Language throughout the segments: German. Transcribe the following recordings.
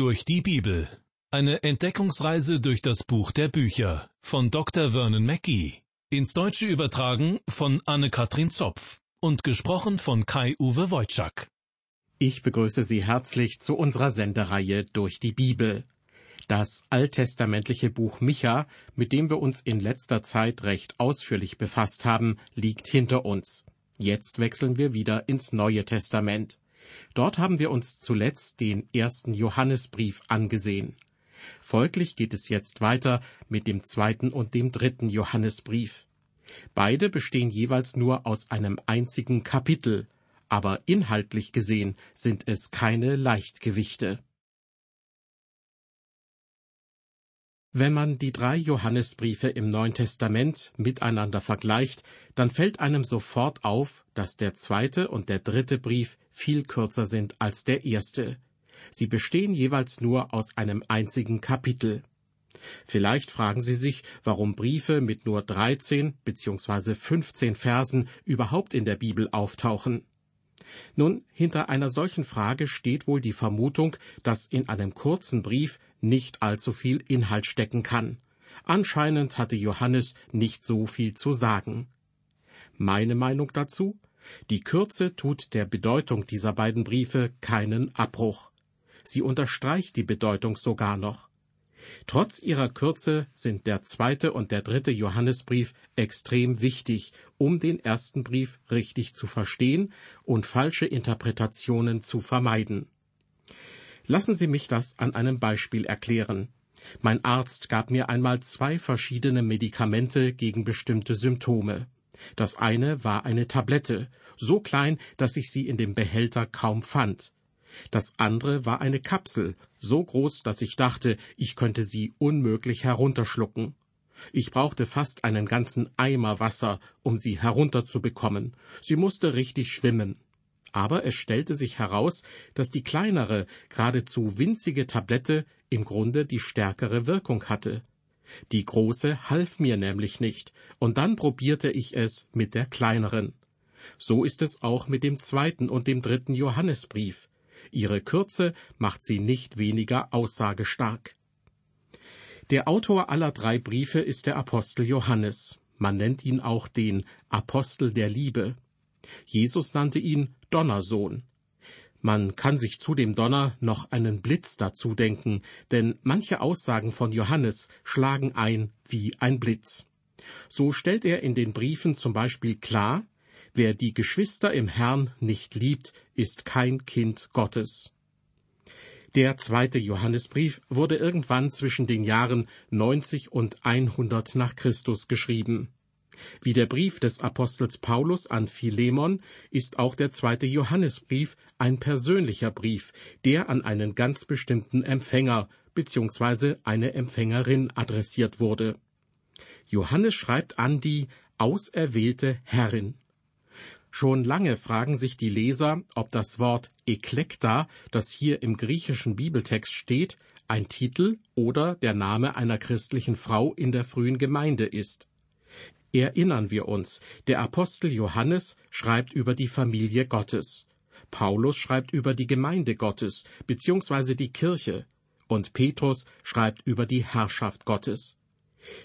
Durch die Bibel. Eine Entdeckungsreise durch das Buch der Bücher von Dr. Vernon Mackey. Ins Deutsche übertragen von Anne-Katrin Zopf und gesprochen von Kai-Uwe Wojczak. Ich begrüße Sie herzlich zu unserer Sendereihe Durch die Bibel. Das alttestamentliche Buch Micha, mit dem wir uns in letzter Zeit recht ausführlich befasst haben, liegt hinter uns. Jetzt wechseln wir wieder ins Neue Testament. Dort haben wir uns zuletzt den ersten Johannesbrief angesehen. Folglich geht es jetzt weiter mit dem zweiten und dem dritten Johannesbrief. Beide bestehen jeweils nur aus einem einzigen Kapitel, aber inhaltlich gesehen sind es keine Leichtgewichte. Wenn man die drei Johannesbriefe im Neuen Testament miteinander vergleicht, dann fällt einem sofort auf, dass der zweite und der dritte Brief viel kürzer sind als der erste. Sie bestehen jeweils nur aus einem einzigen Kapitel. Vielleicht fragen Sie sich, warum Briefe mit nur 13 bzw. 15 Versen überhaupt in der Bibel auftauchen. Nun, hinter einer solchen Frage steht wohl die Vermutung, dass in einem kurzen Brief nicht allzu viel Inhalt stecken kann. Anscheinend hatte Johannes nicht so viel zu sagen. Meine Meinung dazu? Die Kürze tut der Bedeutung dieser beiden Briefe keinen Abbruch. Sie unterstreicht die Bedeutung sogar noch. Trotz ihrer Kürze sind der zweite und der dritte Johannesbrief extrem wichtig, um den ersten Brief richtig zu verstehen und falsche Interpretationen zu vermeiden. Lassen Sie mich das an einem Beispiel erklären. Mein Arzt gab mir einmal zwei verschiedene Medikamente gegen bestimmte Symptome. Das eine war eine Tablette, so klein, dass ich sie in dem Behälter kaum fand. Das andere war eine Kapsel, so groß, dass ich dachte, ich könnte sie unmöglich herunterschlucken. Ich brauchte fast einen ganzen Eimer Wasser, um sie herunterzubekommen. Sie musste richtig schwimmen. Aber es stellte sich heraus, dass die kleinere, geradezu winzige Tablette im Grunde die stärkere Wirkung hatte. Die große half mir nämlich nicht, und dann probierte ich es mit der kleineren. So ist es auch mit dem zweiten und dem dritten Johannesbrief. Ihre Kürze macht sie nicht weniger aussagestark. Der Autor aller drei Briefe ist der Apostel Johannes. Man nennt ihn auch den Apostel der Liebe. Jesus nannte ihn Donnersohn. Man kann sich zu dem Donner noch einen Blitz dazu denken, denn manche Aussagen von Johannes schlagen ein wie ein Blitz. So stellt er in den Briefen zum Beispiel klar, wer die Geschwister im Herrn nicht liebt, ist kein Kind Gottes. Der zweite Johannesbrief wurde irgendwann zwischen den Jahren 90 und 100 nach Christus geschrieben. Wie der Brief des Apostels Paulus an Philemon ist auch der zweite Johannesbrief ein persönlicher Brief, der an einen ganz bestimmten Empfänger bzw. eine Empfängerin adressiert wurde. Johannes schreibt an die auserwählte Herrin. Schon lange fragen sich die Leser, ob das Wort Eklekta, das hier im griechischen Bibeltext steht, ein Titel oder der Name einer christlichen Frau in der frühen Gemeinde ist. Erinnern wir uns, der Apostel Johannes schreibt über die Familie Gottes. Paulus schreibt über die Gemeinde Gottes beziehungsweise die Kirche und Petrus schreibt über die Herrschaft Gottes.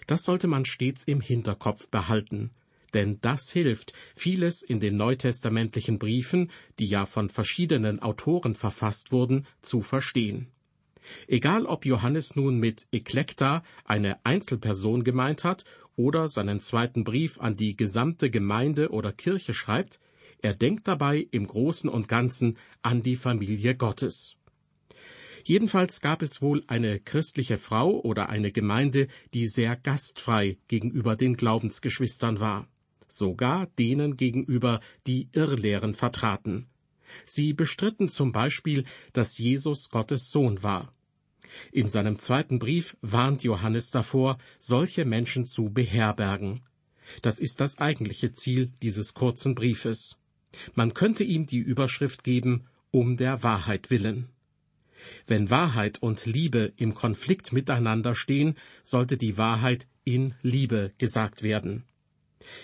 Das sollte man stets im Hinterkopf behalten, denn das hilft, vieles in den neutestamentlichen Briefen, die ja von verschiedenen Autoren verfasst wurden, zu verstehen. Egal ob Johannes nun mit Eklekta eine Einzelperson gemeint hat oder seinen zweiten Brief an die gesamte Gemeinde oder Kirche schreibt, er denkt dabei im Großen und Ganzen an die Familie Gottes. Jedenfalls gab es wohl eine christliche Frau oder eine Gemeinde, die sehr gastfrei gegenüber den Glaubensgeschwistern war, sogar denen gegenüber, die Irrlehren vertraten. Sie bestritten zum Beispiel, dass Jesus Gottes Sohn war. In seinem zweiten Brief warnt Johannes davor, solche Menschen zu beherbergen. Das ist das eigentliche Ziel dieses kurzen Briefes. Man könnte ihm die Überschrift geben, um der Wahrheit willen. Wenn Wahrheit und Liebe im Konflikt miteinander stehen, sollte die Wahrheit in Liebe gesagt werden.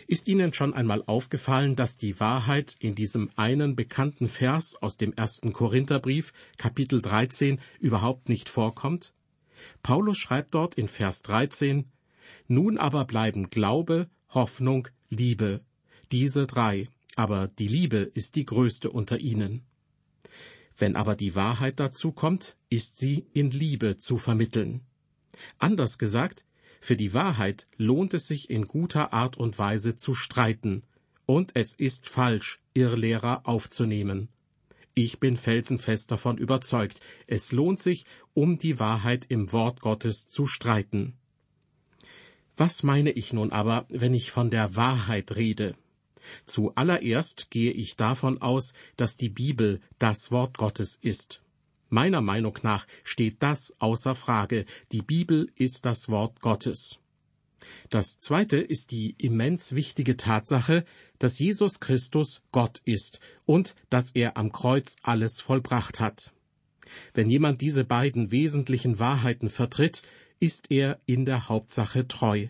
Ist Ihnen schon einmal aufgefallen, dass die Wahrheit in diesem einen bekannten Vers aus dem ersten Korintherbrief, Kapitel 13, überhaupt nicht vorkommt? Paulus schreibt dort in Vers 13, Nun aber bleiben Glaube, Hoffnung, Liebe, diese drei, aber die Liebe ist die größte unter ihnen. Wenn aber die Wahrheit dazu kommt, ist sie in Liebe zu vermitteln. Anders gesagt, für die Wahrheit lohnt es sich in guter Art und Weise zu streiten, und es ist falsch, Irrlehrer aufzunehmen. Ich bin felsenfest davon überzeugt, es lohnt sich, um die Wahrheit im Wort Gottes zu streiten. Was meine ich nun aber, wenn ich von der Wahrheit rede? Zuallererst gehe ich davon aus, dass die Bibel das Wort Gottes ist. Meiner Meinung nach steht das außer Frage. Die Bibel ist das Wort Gottes. Das zweite ist die immens wichtige Tatsache, dass Jesus Christus Gott ist und dass er am Kreuz alles vollbracht hat. Wenn jemand diese beiden wesentlichen Wahrheiten vertritt, ist er in der Hauptsache treu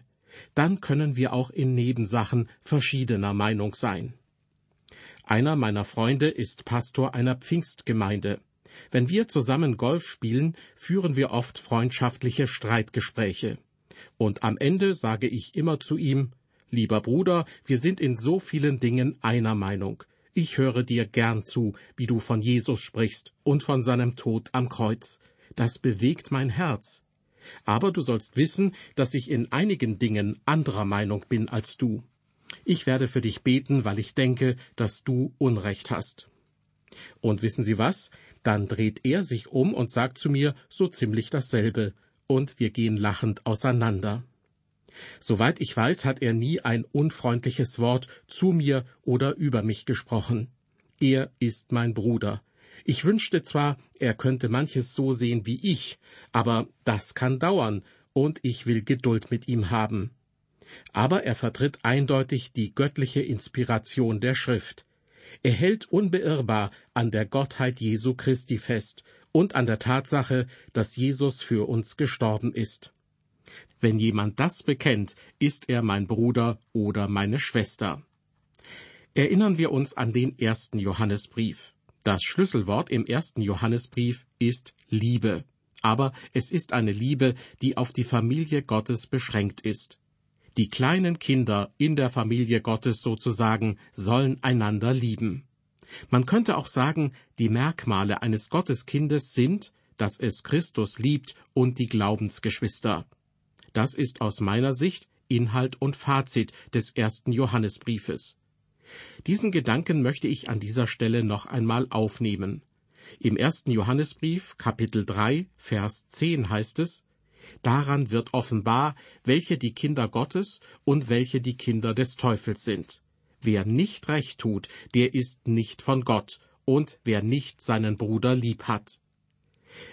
dann können wir auch in Nebensachen verschiedener Meinung sein. Einer meiner Freunde ist Pastor einer Pfingstgemeinde. Wenn wir zusammen Golf spielen, führen wir oft freundschaftliche Streitgespräche. Und am Ende sage ich immer zu ihm, Lieber Bruder, wir sind in so vielen Dingen einer Meinung. Ich höre dir gern zu, wie du von Jesus sprichst und von seinem Tod am Kreuz. Das bewegt mein Herz. Aber du sollst wissen, dass ich in einigen Dingen anderer Meinung bin als du. Ich werde für dich beten, weil ich denke, dass du Unrecht hast. Und wissen Sie was? Dann dreht er sich um und sagt zu mir so ziemlich dasselbe, und wir gehen lachend auseinander. Soweit ich weiß, hat er nie ein unfreundliches Wort zu mir oder über mich gesprochen. Er ist mein Bruder. Ich wünschte zwar, er könnte manches so sehen wie ich, aber das kann dauern, und ich will Geduld mit ihm haben. Aber er vertritt eindeutig die göttliche Inspiration der Schrift. Er hält unbeirrbar an der Gottheit Jesu Christi fest und an der Tatsache, dass Jesus für uns gestorben ist. Wenn jemand das bekennt, ist er mein Bruder oder meine Schwester. Erinnern wir uns an den ersten Johannesbrief. Das Schlüsselwort im ersten Johannesbrief ist Liebe. Aber es ist eine Liebe, die auf die Familie Gottes beschränkt ist. Die kleinen Kinder in der Familie Gottes sozusagen sollen einander lieben. Man könnte auch sagen, die Merkmale eines Gotteskindes sind, dass es Christus liebt und die Glaubensgeschwister. Das ist aus meiner Sicht Inhalt und Fazit des ersten Johannesbriefes. Diesen Gedanken möchte ich an dieser Stelle noch einmal aufnehmen. Im ersten Johannesbrief, Kapitel 3, Vers 10 heißt es, Daran wird offenbar, welche die Kinder Gottes und welche die Kinder des Teufels sind. Wer nicht recht tut, der ist nicht von Gott, und wer nicht seinen Bruder lieb hat.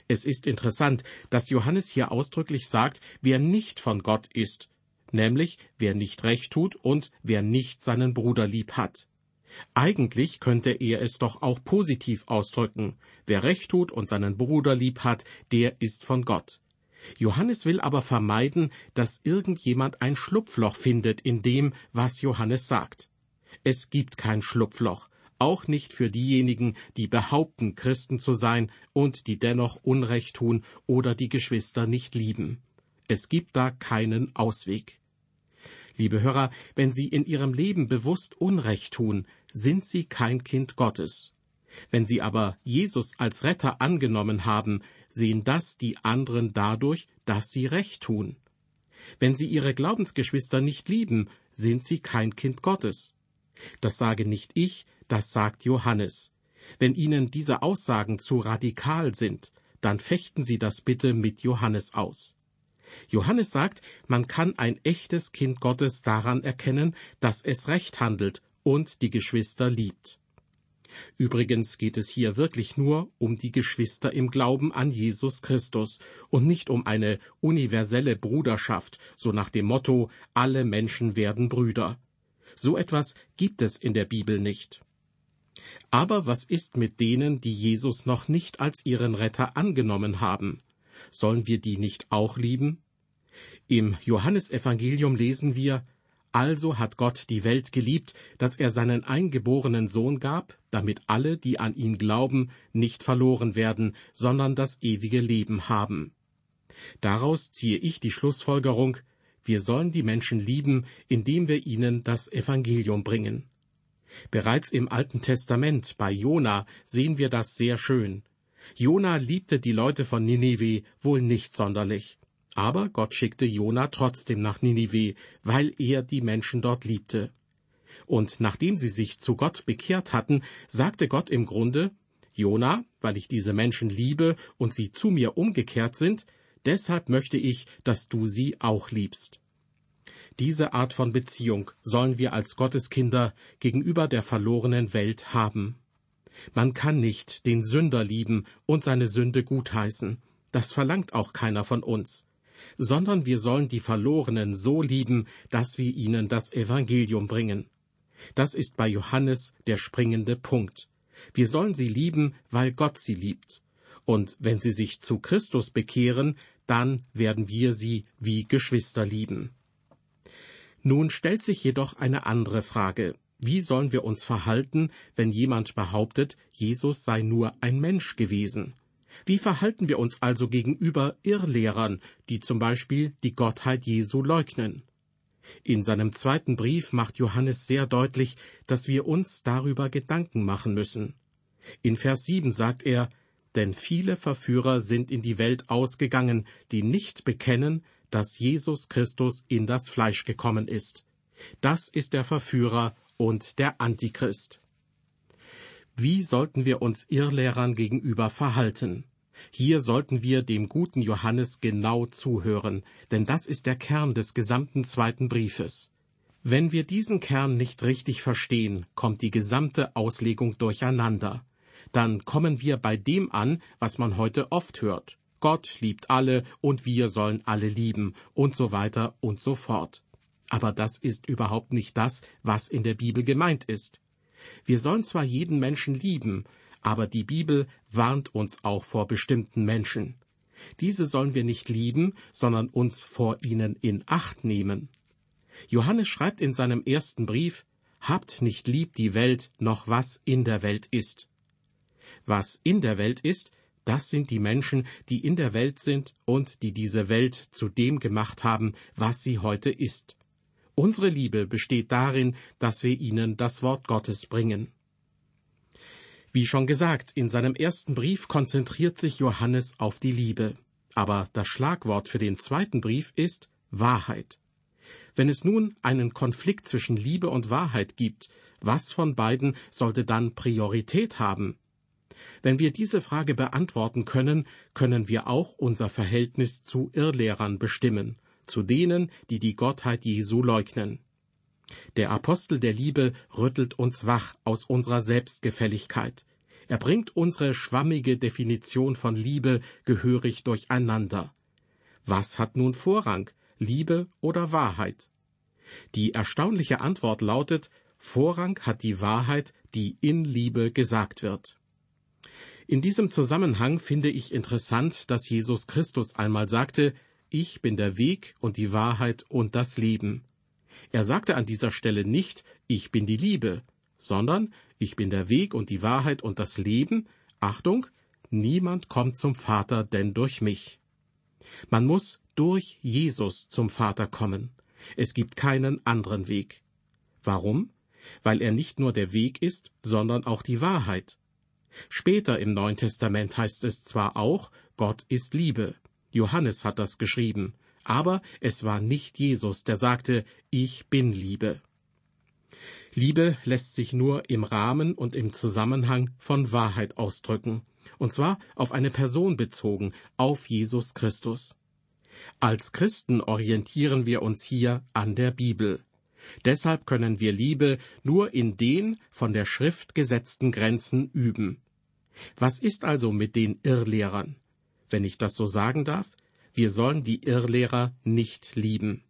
Es ist interessant, dass Johannes hier ausdrücklich sagt, wer nicht von Gott ist, nämlich wer nicht recht tut und wer nicht seinen Bruder lieb hat. Eigentlich könnte er es doch auch positiv ausdrücken. Wer recht tut und seinen Bruder lieb hat, der ist von Gott. Johannes will aber vermeiden, dass irgendjemand ein Schlupfloch findet in dem, was Johannes sagt. Es gibt kein Schlupfloch, auch nicht für diejenigen, die behaupten, Christen zu sein und die dennoch Unrecht tun oder die Geschwister nicht lieben. Es gibt da keinen Ausweg. Liebe Hörer, wenn Sie in Ihrem Leben bewusst Unrecht tun, sind Sie kein Kind Gottes. Wenn Sie aber Jesus als Retter angenommen haben, sehen das die anderen dadurch, dass sie Recht tun. Wenn Sie Ihre Glaubensgeschwister nicht lieben, sind Sie kein Kind Gottes. Das sage nicht ich, das sagt Johannes. Wenn Ihnen diese Aussagen zu radikal sind, dann fechten Sie das bitte mit Johannes aus. Johannes sagt, man kann ein echtes Kind Gottes daran erkennen, dass es recht handelt und die Geschwister liebt. Übrigens geht es hier wirklich nur um die Geschwister im Glauben an Jesus Christus und nicht um eine universelle Bruderschaft, so nach dem Motto alle Menschen werden Brüder. So etwas gibt es in der Bibel nicht. Aber was ist mit denen, die Jesus noch nicht als ihren Retter angenommen haben? Sollen wir die nicht auch lieben? Im Johannesevangelium lesen wir, Also hat Gott die Welt geliebt, dass er seinen eingeborenen Sohn gab, damit alle, die an ihn glauben, nicht verloren werden, sondern das ewige Leben haben. Daraus ziehe ich die Schlussfolgerung, wir sollen die Menschen lieben, indem wir ihnen das Evangelium bringen. Bereits im Alten Testament bei Jona sehen wir das sehr schön. Jona liebte die Leute von Ninive wohl nicht sonderlich. Aber Gott schickte Jona trotzdem nach Ninive, weil er die Menschen dort liebte. Und nachdem sie sich zu Gott bekehrt hatten, sagte Gott im Grunde, Jona, weil ich diese Menschen liebe und sie zu mir umgekehrt sind, deshalb möchte ich, dass du sie auch liebst. Diese Art von Beziehung sollen wir als Gotteskinder gegenüber der verlorenen Welt haben. Man kann nicht den Sünder lieben und seine Sünde gutheißen. Das verlangt auch keiner von uns sondern wir sollen die Verlorenen so lieben, dass wir ihnen das Evangelium bringen. Das ist bei Johannes der springende Punkt. Wir sollen sie lieben, weil Gott sie liebt. Und wenn sie sich zu Christus bekehren, dann werden wir sie wie Geschwister lieben. Nun stellt sich jedoch eine andere Frage. Wie sollen wir uns verhalten, wenn jemand behauptet, Jesus sei nur ein Mensch gewesen? Wie verhalten wir uns also gegenüber Irrlehrern, die zum Beispiel die Gottheit Jesu leugnen? In seinem zweiten Brief macht Johannes sehr deutlich, dass wir uns darüber Gedanken machen müssen. In Vers 7 sagt er, denn viele Verführer sind in die Welt ausgegangen, die nicht bekennen, dass Jesus Christus in das Fleisch gekommen ist. Das ist der Verführer und der Antichrist. Wie sollten wir uns Irrlehrern gegenüber verhalten? Hier sollten wir dem guten Johannes genau zuhören, denn das ist der Kern des gesamten zweiten Briefes. Wenn wir diesen Kern nicht richtig verstehen, kommt die gesamte Auslegung durcheinander. Dann kommen wir bei dem an, was man heute oft hört. Gott liebt alle und wir sollen alle lieben und so weiter und so fort. Aber das ist überhaupt nicht das, was in der Bibel gemeint ist. Wir sollen zwar jeden Menschen lieben, aber die Bibel warnt uns auch vor bestimmten Menschen. Diese sollen wir nicht lieben, sondern uns vor ihnen in Acht nehmen. Johannes schreibt in seinem ersten Brief, Habt nicht lieb die Welt, noch was in der Welt ist. Was in der Welt ist, das sind die Menschen, die in der Welt sind und die diese Welt zu dem gemacht haben, was sie heute ist. Unsere Liebe besteht darin, dass wir ihnen das Wort Gottes bringen. Wie schon gesagt, in seinem ersten Brief konzentriert sich Johannes auf die Liebe. Aber das Schlagwort für den zweiten Brief ist Wahrheit. Wenn es nun einen Konflikt zwischen Liebe und Wahrheit gibt, was von beiden sollte dann Priorität haben? Wenn wir diese Frage beantworten können, können wir auch unser Verhältnis zu Irrlehrern bestimmen zu denen, die die Gottheit Jesu leugnen. Der Apostel der Liebe rüttelt uns wach aus unserer Selbstgefälligkeit. Er bringt unsere schwammige Definition von Liebe gehörig durcheinander. Was hat nun Vorrang, Liebe oder Wahrheit? Die erstaunliche Antwort lautet, Vorrang hat die Wahrheit, die in Liebe gesagt wird. In diesem Zusammenhang finde ich interessant, dass Jesus Christus einmal sagte, ich bin der Weg und die Wahrheit und das Leben. Er sagte an dieser Stelle nicht, ich bin die Liebe, sondern ich bin der Weg und die Wahrheit und das Leben. Achtung, niemand kommt zum Vater denn durch mich. Man muss durch Jesus zum Vater kommen. Es gibt keinen anderen Weg. Warum? Weil er nicht nur der Weg ist, sondern auch die Wahrheit. Später im Neuen Testament heißt es zwar auch, Gott ist Liebe. Johannes hat das geschrieben, aber es war nicht Jesus, der sagte, ich bin Liebe. Liebe lässt sich nur im Rahmen und im Zusammenhang von Wahrheit ausdrücken, und zwar auf eine Person bezogen, auf Jesus Christus. Als Christen orientieren wir uns hier an der Bibel. Deshalb können wir Liebe nur in den von der Schrift gesetzten Grenzen üben. Was ist also mit den Irrlehrern? Wenn ich das so sagen darf, wir sollen die Irrlehrer nicht lieben.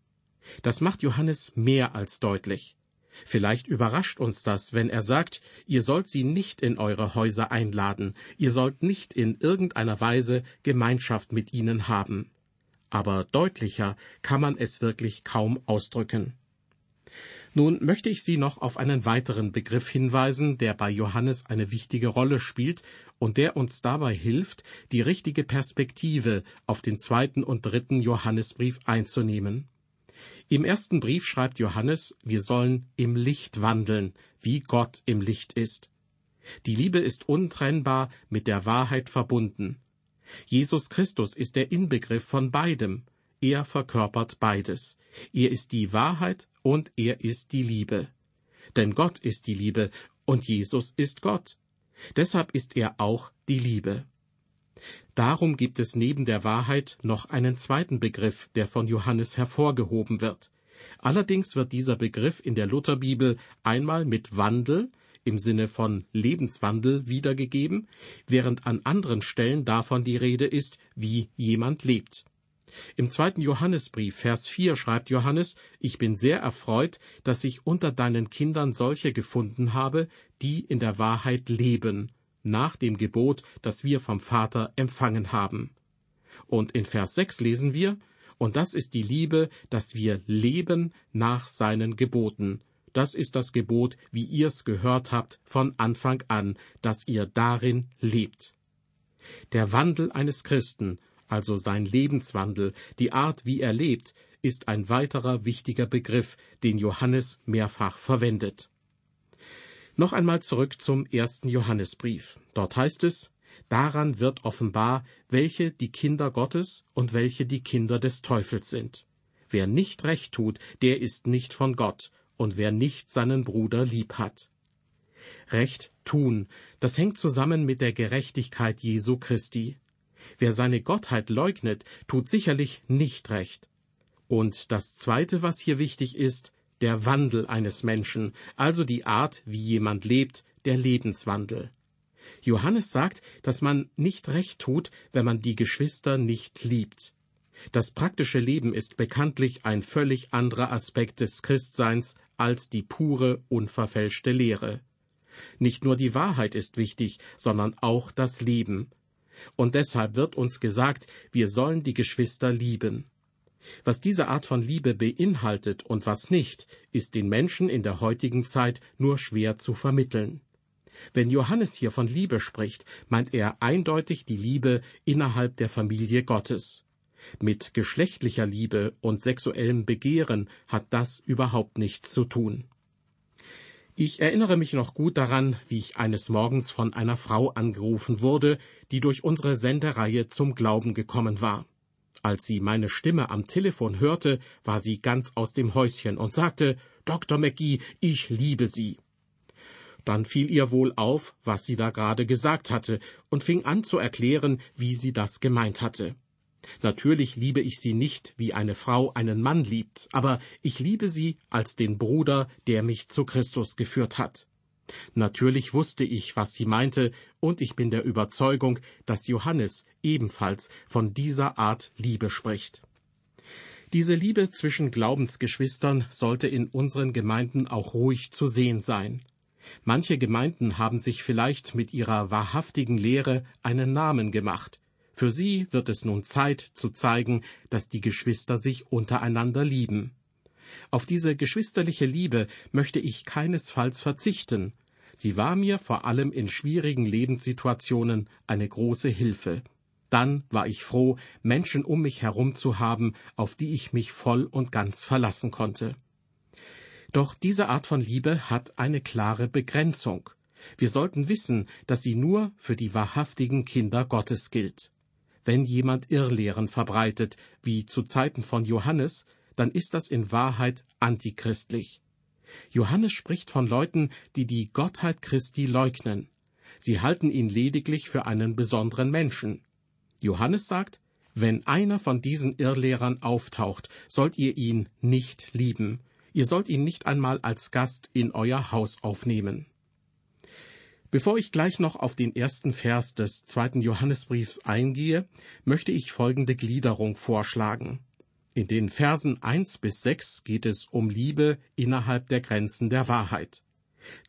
Das macht Johannes mehr als deutlich. Vielleicht überrascht uns das, wenn er sagt, ihr sollt sie nicht in eure Häuser einladen, ihr sollt nicht in irgendeiner Weise Gemeinschaft mit ihnen haben. Aber deutlicher kann man es wirklich kaum ausdrücken. Nun möchte ich Sie noch auf einen weiteren Begriff hinweisen, der bei Johannes eine wichtige Rolle spielt und der uns dabei hilft, die richtige Perspektive auf den zweiten und dritten Johannesbrief einzunehmen. Im ersten Brief schreibt Johannes, wir sollen im Licht wandeln, wie Gott im Licht ist. Die Liebe ist untrennbar mit der Wahrheit verbunden. Jesus Christus ist der Inbegriff von beidem. Er verkörpert beides. Er ist die Wahrheit und er ist die Liebe. Denn Gott ist die Liebe und Jesus ist Gott. Deshalb ist er auch die Liebe. Darum gibt es neben der Wahrheit noch einen zweiten Begriff, der von Johannes hervorgehoben wird. Allerdings wird dieser Begriff in der Lutherbibel einmal mit Wandel im Sinne von Lebenswandel wiedergegeben, während an anderen Stellen davon die Rede ist, wie jemand lebt. Im zweiten Johannesbrief, Vers 4 schreibt Johannes, ich bin sehr erfreut, dass ich unter deinen Kindern solche gefunden habe, die in der Wahrheit leben nach dem Gebot, das wir vom Vater empfangen haben. Und in Vers 6 lesen wir, und das ist die Liebe, dass wir leben nach seinen Geboten. Das ist das Gebot, wie ihr's gehört habt von Anfang an, dass ihr darin lebt. Der Wandel eines Christen, also sein Lebenswandel, die Art, wie er lebt, ist ein weiterer wichtiger Begriff, den Johannes mehrfach verwendet. Noch einmal zurück zum ersten Johannesbrief. Dort heißt es, daran wird offenbar, welche die Kinder Gottes und welche die Kinder des Teufels sind. Wer nicht recht tut, der ist nicht von Gott, und wer nicht seinen Bruder lieb hat. Recht tun, das hängt zusammen mit der Gerechtigkeit Jesu Christi. Wer seine Gottheit leugnet, tut sicherlich nicht recht. Und das Zweite, was hier wichtig ist, der Wandel eines Menschen, also die Art, wie jemand lebt, der Lebenswandel. Johannes sagt, dass man nicht recht tut, wenn man die Geschwister nicht liebt. Das praktische Leben ist bekanntlich ein völlig anderer Aspekt des Christseins als die pure, unverfälschte Lehre. Nicht nur die Wahrheit ist wichtig, sondern auch das Leben. Und deshalb wird uns gesagt, wir sollen die Geschwister lieben. Was diese Art von Liebe beinhaltet und was nicht, ist den Menschen in der heutigen Zeit nur schwer zu vermitteln. Wenn Johannes hier von Liebe spricht, meint er eindeutig die Liebe innerhalb der Familie Gottes. Mit geschlechtlicher Liebe und sexuellem Begehren hat das überhaupt nichts zu tun. Ich erinnere mich noch gut daran, wie ich eines Morgens von einer Frau angerufen wurde, die durch unsere Sendereihe zum Glauben gekommen war. Als sie meine Stimme am Telefon hörte, war sie ganz aus dem Häuschen und sagte, Dr. McGee, ich liebe Sie. Dann fiel ihr wohl auf, was sie da gerade gesagt hatte, und fing an zu erklären, wie sie das gemeint hatte. Natürlich liebe ich sie nicht, wie eine Frau einen Mann liebt, aber ich liebe sie als den Bruder, der mich zu Christus geführt hat. Natürlich wusste ich, was sie meinte, und ich bin der Überzeugung, dass Johannes ebenfalls von dieser Art Liebe spricht. Diese Liebe zwischen Glaubensgeschwistern sollte in unseren Gemeinden auch ruhig zu sehen sein. Manche Gemeinden haben sich vielleicht mit ihrer wahrhaftigen Lehre einen Namen gemacht. Für sie wird es nun Zeit zu zeigen, dass die Geschwister sich untereinander lieben. Auf diese geschwisterliche Liebe möchte ich keinesfalls verzichten. Sie war mir vor allem in schwierigen Lebenssituationen eine große Hilfe. Dann war ich froh, Menschen um mich herum zu haben, auf die ich mich voll und ganz verlassen konnte. Doch diese Art von Liebe hat eine klare Begrenzung. Wir sollten wissen, dass sie nur für die wahrhaftigen Kinder Gottes gilt. Wenn jemand Irrlehren verbreitet, wie zu Zeiten von Johannes, dann ist das in Wahrheit antichristlich. Johannes spricht von Leuten, die die Gottheit Christi leugnen. Sie halten ihn lediglich für einen besonderen Menschen. Johannes sagt, wenn einer von diesen Irrlehrern auftaucht, sollt ihr ihn nicht lieben. Ihr sollt ihn nicht einmal als Gast in euer Haus aufnehmen. Bevor ich gleich noch auf den ersten Vers des zweiten Johannesbriefs eingehe, möchte ich folgende Gliederung vorschlagen. In den Versen eins bis sechs geht es um Liebe innerhalb der Grenzen der Wahrheit.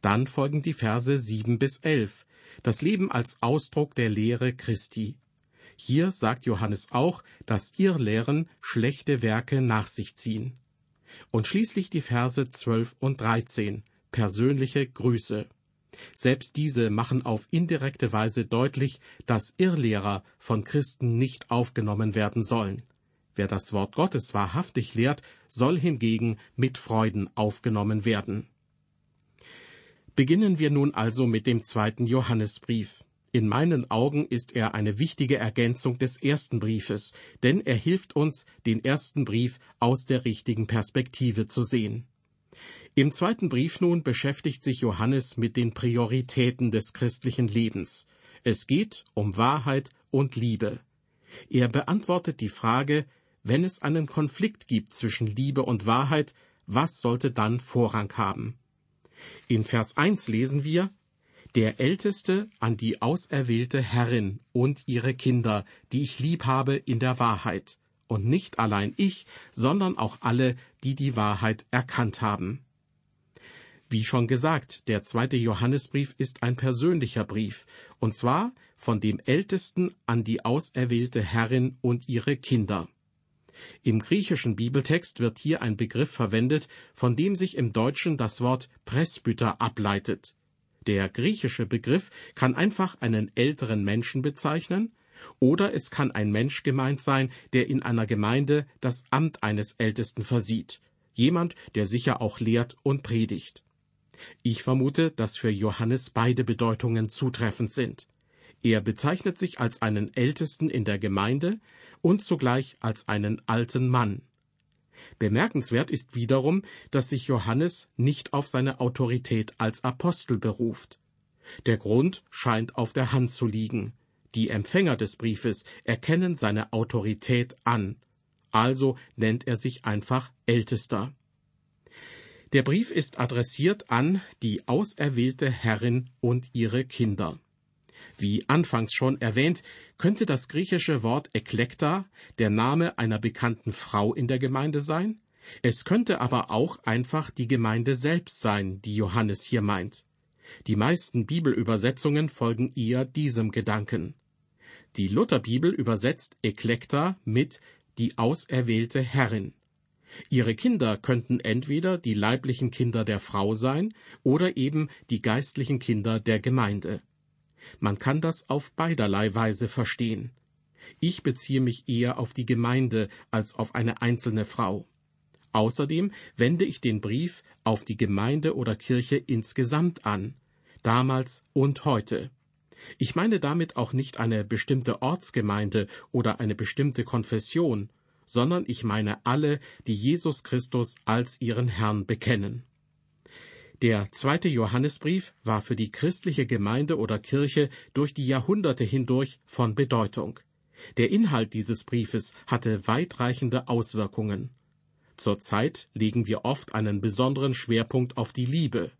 Dann folgen die Verse sieben bis elf, das Leben als Ausdruck der Lehre Christi. Hier sagt Johannes auch, dass ihr Lehren schlechte Werke nach sich ziehen. Und schließlich die Verse 12 und 13, persönliche Grüße. Selbst diese machen auf indirekte Weise deutlich, dass Irrlehrer von Christen nicht aufgenommen werden sollen. Wer das Wort Gottes wahrhaftig lehrt, soll hingegen mit Freuden aufgenommen werden. Beginnen wir nun also mit dem zweiten Johannesbrief. In meinen Augen ist er eine wichtige Ergänzung des ersten Briefes, denn er hilft uns, den ersten Brief aus der richtigen Perspektive zu sehen. Im zweiten Brief nun beschäftigt sich Johannes mit den Prioritäten des christlichen Lebens. Es geht um Wahrheit und Liebe. Er beantwortet die Frage, wenn es einen Konflikt gibt zwischen Liebe und Wahrheit, was sollte dann Vorrang haben? In Vers 1 lesen wir, der Älteste an die auserwählte Herrin und ihre Kinder, die ich lieb habe in der Wahrheit, und nicht allein ich, sondern auch alle, die die Wahrheit erkannt haben. Wie schon gesagt, der zweite Johannesbrief ist ein persönlicher Brief, und zwar von dem Ältesten an die auserwählte Herrin und ihre Kinder. Im griechischen Bibeltext wird hier ein Begriff verwendet, von dem sich im Deutschen das Wort Presbyter ableitet. Der griechische Begriff kann einfach einen älteren Menschen bezeichnen, oder es kann ein Mensch gemeint sein, der in einer Gemeinde das Amt eines Ältesten versieht, jemand, der sicher auch lehrt und predigt. Ich vermute, dass für Johannes beide Bedeutungen zutreffend sind. Er bezeichnet sich als einen Ältesten in der Gemeinde und zugleich als einen alten Mann. Bemerkenswert ist wiederum, dass sich Johannes nicht auf seine Autorität als Apostel beruft. Der Grund scheint auf der Hand zu liegen. Die Empfänger des Briefes erkennen seine Autorität an. Also nennt er sich einfach Ältester. Der Brief ist adressiert an die auserwählte Herrin und ihre Kinder. Wie anfangs schon erwähnt, könnte das griechische Wort Eklekta der Name einer bekannten Frau in der Gemeinde sein. Es könnte aber auch einfach die Gemeinde selbst sein, die Johannes hier meint. Die meisten Bibelübersetzungen folgen eher diesem Gedanken. Die Lutherbibel übersetzt Eklekta mit die auserwählte Herrin. Ihre Kinder könnten entweder die leiblichen Kinder der Frau sein oder eben die geistlichen Kinder der Gemeinde. Man kann das auf beiderlei Weise verstehen. Ich beziehe mich eher auf die Gemeinde als auf eine einzelne Frau. Außerdem wende ich den Brief auf die Gemeinde oder Kirche insgesamt an, damals und heute. Ich meine damit auch nicht eine bestimmte Ortsgemeinde oder eine bestimmte Konfession, sondern ich meine alle, die Jesus Christus als ihren Herrn bekennen. Der zweite Johannesbrief war für die christliche Gemeinde oder Kirche durch die Jahrhunderte hindurch von Bedeutung. Der Inhalt dieses Briefes hatte weitreichende Auswirkungen. Zurzeit legen wir oft einen besonderen Schwerpunkt auf die Liebe.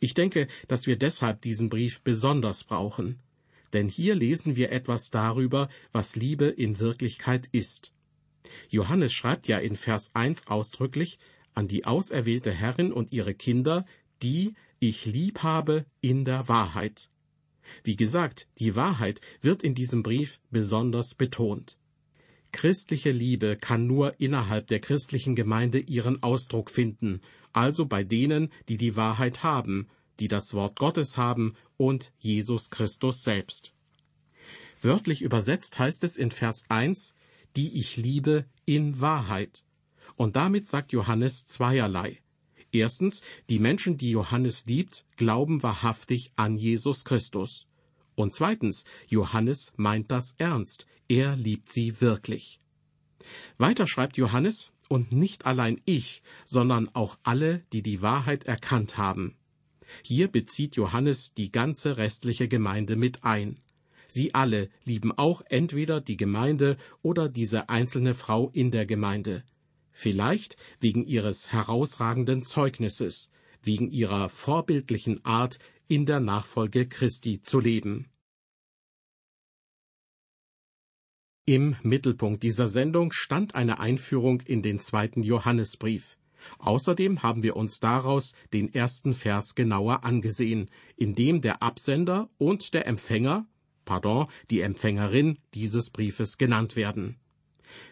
Ich denke, dass wir deshalb diesen Brief besonders brauchen. Denn hier lesen wir etwas darüber, was Liebe in Wirklichkeit ist. Johannes schreibt ja in Vers 1 ausdrücklich an die auserwählte Herrin und ihre Kinder, die ich lieb habe in der Wahrheit. Wie gesagt, die Wahrheit wird in diesem Brief besonders betont. Christliche Liebe kann nur innerhalb der christlichen Gemeinde ihren Ausdruck finden, also bei denen, die die Wahrheit haben, die das Wort Gottes haben und Jesus Christus selbst. Wörtlich übersetzt heißt es in Vers 1, die ich liebe in Wahrheit. Und damit sagt Johannes zweierlei. Erstens, die Menschen, die Johannes liebt, glauben wahrhaftig an Jesus Christus. Und zweitens, Johannes meint das ernst, er liebt sie wirklich. Weiter schreibt Johannes, und nicht allein ich, sondern auch alle, die die Wahrheit erkannt haben. Hier bezieht Johannes die ganze restliche Gemeinde mit ein. Sie alle lieben auch entweder die Gemeinde oder diese einzelne Frau in der Gemeinde vielleicht wegen ihres herausragenden Zeugnisses, wegen ihrer vorbildlichen Art, in der Nachfolge Christi zu leben. Im Mittelpunkt dieser Sendung stand eine Einführung in den zweiten Johannesbrief. Außerdem haben wir uns daraus den ersten Vers genauer angesehen, in dem der Absender und der Empfänger, pardon, die Empfängerin dieses Briefes genannt werden.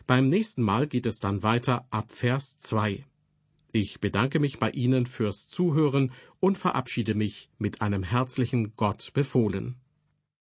Beim nächsten Mal geht es dann weiter ab Vers 2. Ich bedanke mich bei Ihnen fürs Zuhören und verabschiede mich mit einem herzlichen Gott befohlen.